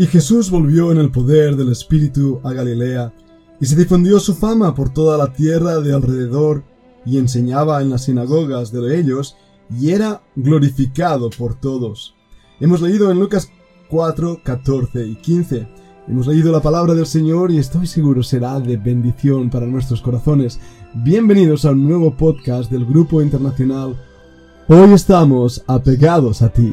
Y Jesús volvió en el poder del Espíritu a Galilea, y se difundió su fama por toda la tierra de alrededor, y enseñaba en las sinagogas de ellos, y era glorificado por todos. Hemos leído en Lucas 4, 14 y 15. Hemos leído la palabra del Señor y estoy seguro será de bendición para nuestros corazones. Bienvenidos a un nuevo podcast del Grupo Internacional. Hoy estamos apegados a ti.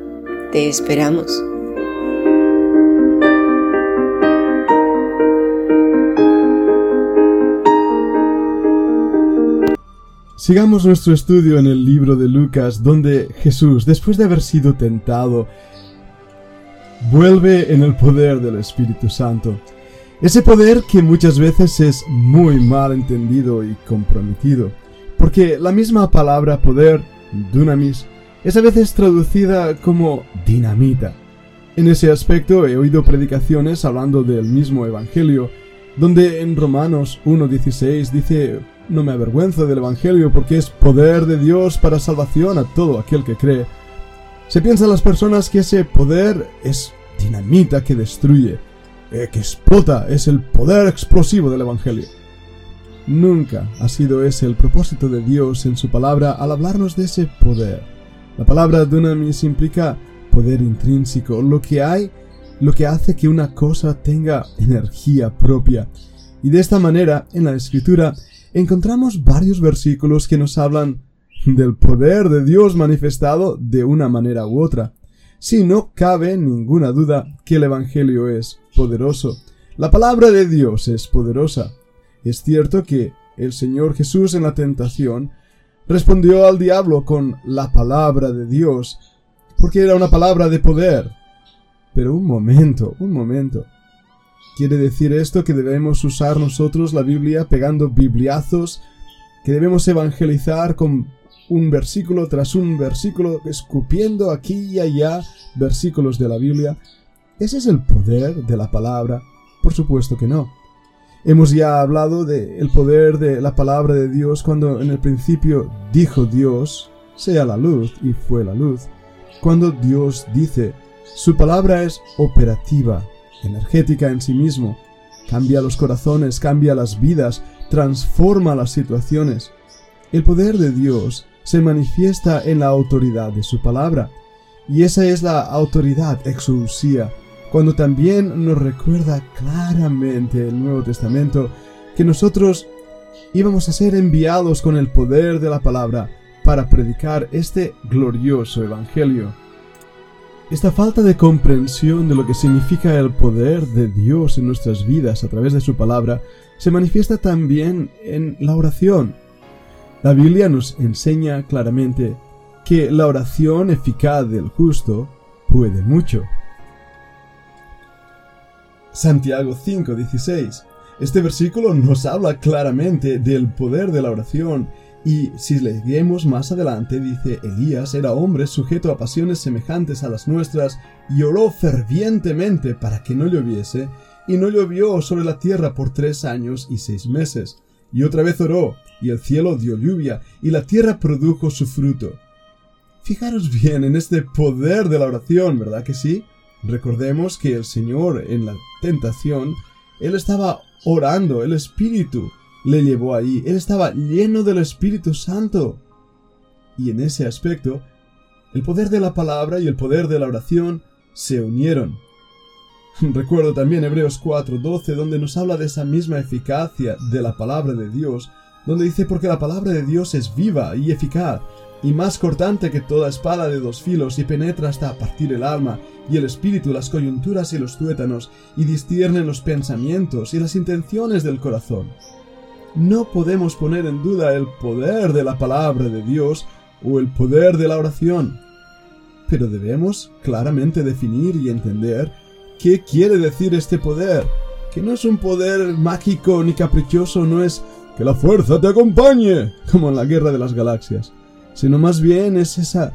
Te esperamos. Sigamos nuestro estudio en el libro de Lucas, donde Jesús, después de haber sido tentado, vuelve en el poder del Espíritu Santo. Ese poder que muchas veces es muy mal entendido y comprometido, porque la misma palabra poder, dunamis, es a veces traducida como dinamita. En ese aspecto he oído predicaciones hablando del mismo Evangelio, donde en Romanos 1.16 dice no me avergüenzo del Evangelio porque es poder de Dios para salvación a todo aquel que cree. Se piensa las personas que ese poder es dinamita que destruye, eh, que explota, es el poder explosivo del Evangelio. Nunca ha sido ese el propósito de Dios en su palabra al hablarnos de ese poder. La palabra dunamis implica poder intrínseco, lo que hay, lo que hace que una cosa tenga energía propia. Y de esta manera, en la escritura, encontramos varios versículos que nos hablan del poder de Dios manifestado de una manera u otra. Si no cabe ninguna duda que el Evangelio es poderoso. La palabra de Dios es poderosa. Es cierto que el Señor Jesús en la tentación respondió al diablo con la palabra de Dios, porque era una palabra de poder. Pero un momento, un momento. ¿Quiere decir esto que debemos usar nosotros la Biblia pegando bibliazos? ¿Que debemos evangelizar con un versículo tras un versículo, escupiendo aquí y allá versículos de la Biblia? ¿Ese es el poder de la palabra? Por supuesto que no. Hemos ya hablado del poder de la palabra de Dios cuando en el principio dijo Dios, sea la luz, y fue la luz. Cuando Dios dice, su palabra es operativa, energética en sí mismo, cambia los corazones, cambia las vidas, transforma las situaciones. El poder de Dios se manifiesta en la autoridad de su palabra, y esa es la autoridad exousia, cuando también nos recuerda claramente el Nuevo Testamento que nosotros íbamos a ser enviados con el poder de la palabra para predicar este glorioso Evangelio. Esta falta de comprensión de lo que significa el poder de Dios en nuestras vidas a través de su palabra se manifiesta también en la oración. La Biblia nos enseña claramente que la oración eficaz del justo puede mucho. Santiago 5:16. Este versículo nos habla claramente del poder de la oración y si leemos más adelante, dice, Elías era hombre sujeto a pasiones semejantes a las nuestras, y oró fervientemente para que no lloviese, y no llovió sobre la tierra por tres años y seis meses. Y otra vez oró, y el cielo dio lluvia, y la tierra produjo su fruto. Fijaros bien en este poder de la oración, ¿verdad que sí? Recordemos que el Señor en la tentación, Él estaba orando, el Espíritu le llevó ahí. Él estaba lleno del Espíritu Santo. Y en ese aspecto, el poder de la palabra y el poder de la oración se unieron. Recuerdo también Hebreos 4:12, donde nos habla de esa misma eficacia de la palabra de Dios, donde dice porque la palabra de Dios es viva y eficaz, y más cortante que toda espada de dos filos, y penetra hasta partir el alma, y el espíritu, las coyunturas y los tuétanos, y distierne los pensamientos y las intenciones del corazón no podemos poner en duda el poder de la palabra de Dios o el poder de la oración. pero debemos claramente definir y entender qué quiere decir este poder, que no es un poder mágico ni caprichoso, no es que la fuerza te acompañe, como en la guerra de las galaxias, sino más bien es esa,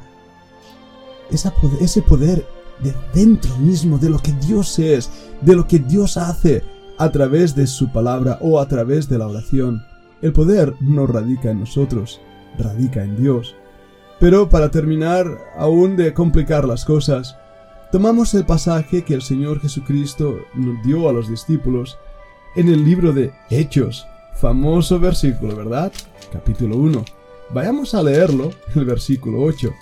ese poder de dentro mismo, de lo que Dios es, de lo que Dios hace a través de su palabra o a través de la oración. El poder no radica en nosotros, radica en Dios. Pero para terminar aún de complicar las cosas, tomamos el pasaje que el Señor Jesucristo nos dio a los discípulos en el libro de Hechos, famoso versículo, ¿verdad? Capítulo 1. Vayamos a leerlo, el versículo 8.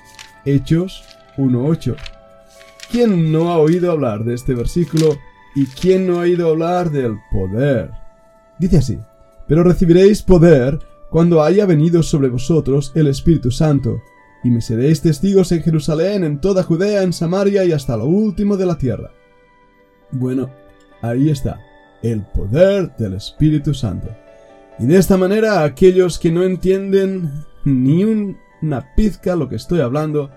Hechos 1.8. ¿Quién no ha oído hablar de este versículo y quién no ha oído hablar del poder? Dice así, pero recibiréis poder cuando haya venido sobre vosotros el Espíritu Santo, y me seréis testigos en Jerusalén, en toda Judea, en Samaria y hasta lo último de la tierra. Bueno, ahí está, el poder del Espíritu Santo. Y de esta manera aquellos que no entienden ni una pizca lo que estoy hablando,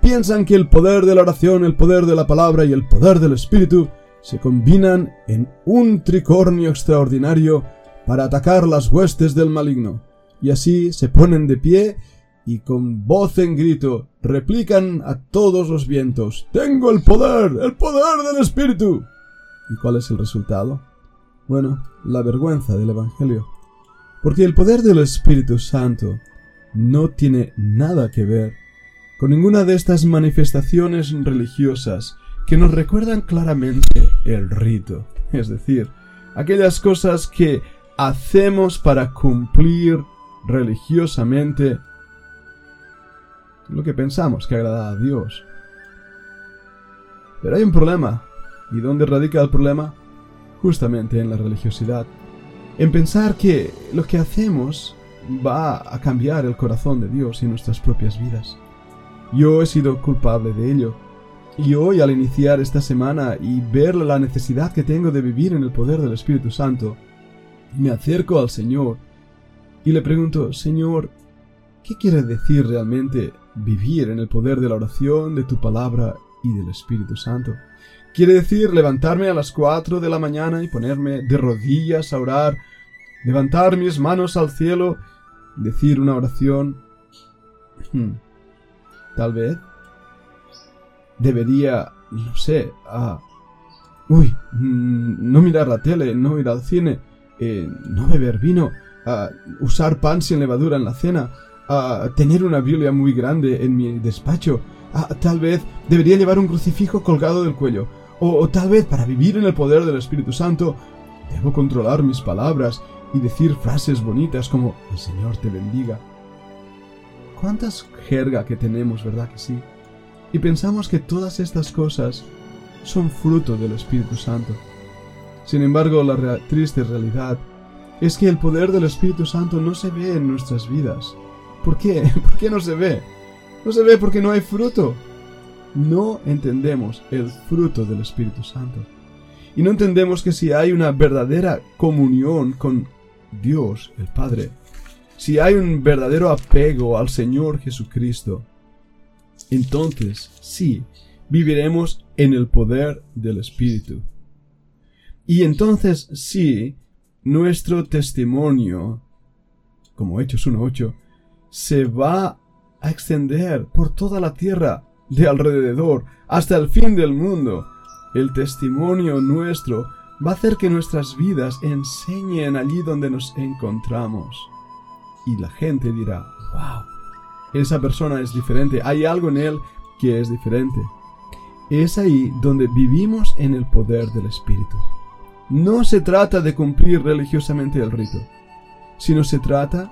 piensan que el poder de la oración, el poder de la palabra y el poder del Espíritu se combinan en un tricornio extraordinario para atacar las huestes del maligno, y así se ponen de pie y con voz en grito replican a todos los vientos Tengo el poder, el poder del Espíritu. ¿Y cuál es el resultado? Bueno, la vergüenza del Evangelio. Porque el poder del Espíritu Santo no tiene nada que ver con ninguna de estas manifestaciones religiosas que nos recuerdan claramente el rito, es decir, aquellas cosas que hacemos para cumplir religiosamente lo que pensamos que agrada a Dios. Pero hay un problema. ¿Y dónde radica el problema? Justamente en la religiosidad. En pensar que lo que hacemos va a cambiar el corazón de Dios y nuestras propias vidas. Yo he sido culpable de ello. Y hoy al iniciar esta semana y ver la necesidad que tengo de vivir en el poder del Espíritu Santo, me acerco al Señor y le pregunto, Señor, ¿qué quiere decir realmente vivir en el poder de la oración, de tu palabra y del Espíritu Santo? ¿Quiere decir levantarme a las cuatro de la mañana y ponerme de rodillas a orar, levantar mis manos al cielo, decir una oración? Hmm. Tal vez debería, no sé. Uy, mm, no mirar la tele, no ir al cine, eh, no beber vino, a usar pan sin levadura en la cena, a tener una Biblia muy grande en mi despacho, a, tal vez debería llevar un crucifijo colgado del cuello, o, o tal vez para vivir en el poder del Espíritu Santo, debo controlar mis palabras y decir frases bonitas como el Señor te bendiga. ¿Cuántas jerga que tenemos, verdad que sí? Y pensamos que todas estas cosas son fruto del Espíritu Santo. Sin embargo, la triste realidad es que el poder del Espíritu Santo no se ve en nuestras vidas. ¿Por qué? ¿Por qué no se ve? No se ve porque no hay fruto. No entendemos el fruto del Espíritu Santo. Y no entendemos que si hay una verdadera comunión con Dios, el Padre, si hay un verdadero apego al Señor Jesucristo, entonces sí, viviremos en el poder del Espíritu. Y entonces sí, nuestro testimonio, como Hechos 1.8, se va a extender por toda la tierra de alrededor hasta el fin del mundo. El testimonio nuestro va a hacer que nuestras vidas enseñen allí donde nos encontramos. Y la gente dirá, wow, esa persona es diferente, hay algo en él que es diferente. Es ahí donde vivimos en el poder del Espíritu. No se trata de cumplir religiosamente el rito, sino se trata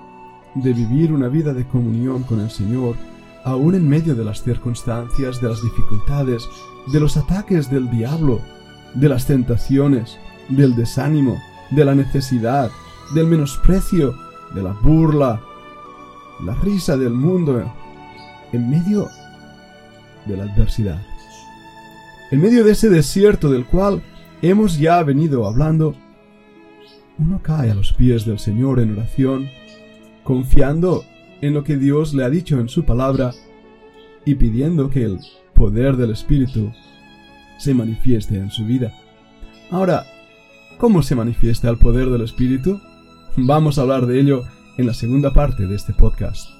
de vivir una vida de comunión con el Señor, aún en medio de las circunstancias, de las dificultades, de los ataques del diablo, de las tentaciones, del desánimo, de la necesidad, del menosprecio, de la burla, la risa del mundo, en medio de la adversidad. En medio de ese desierto del cual hemos ya venido hablando, uno cae a los pies del Señor en oración, confiando en lo que Dios le ha dicho en su palabra y pidiendo que el poder del Espíritu se manifieste en su vida. Ahora, ¿cómo se manifiesta el poder del Espíritu? Vamos a hablar de ello en la segunda parte de este podcast.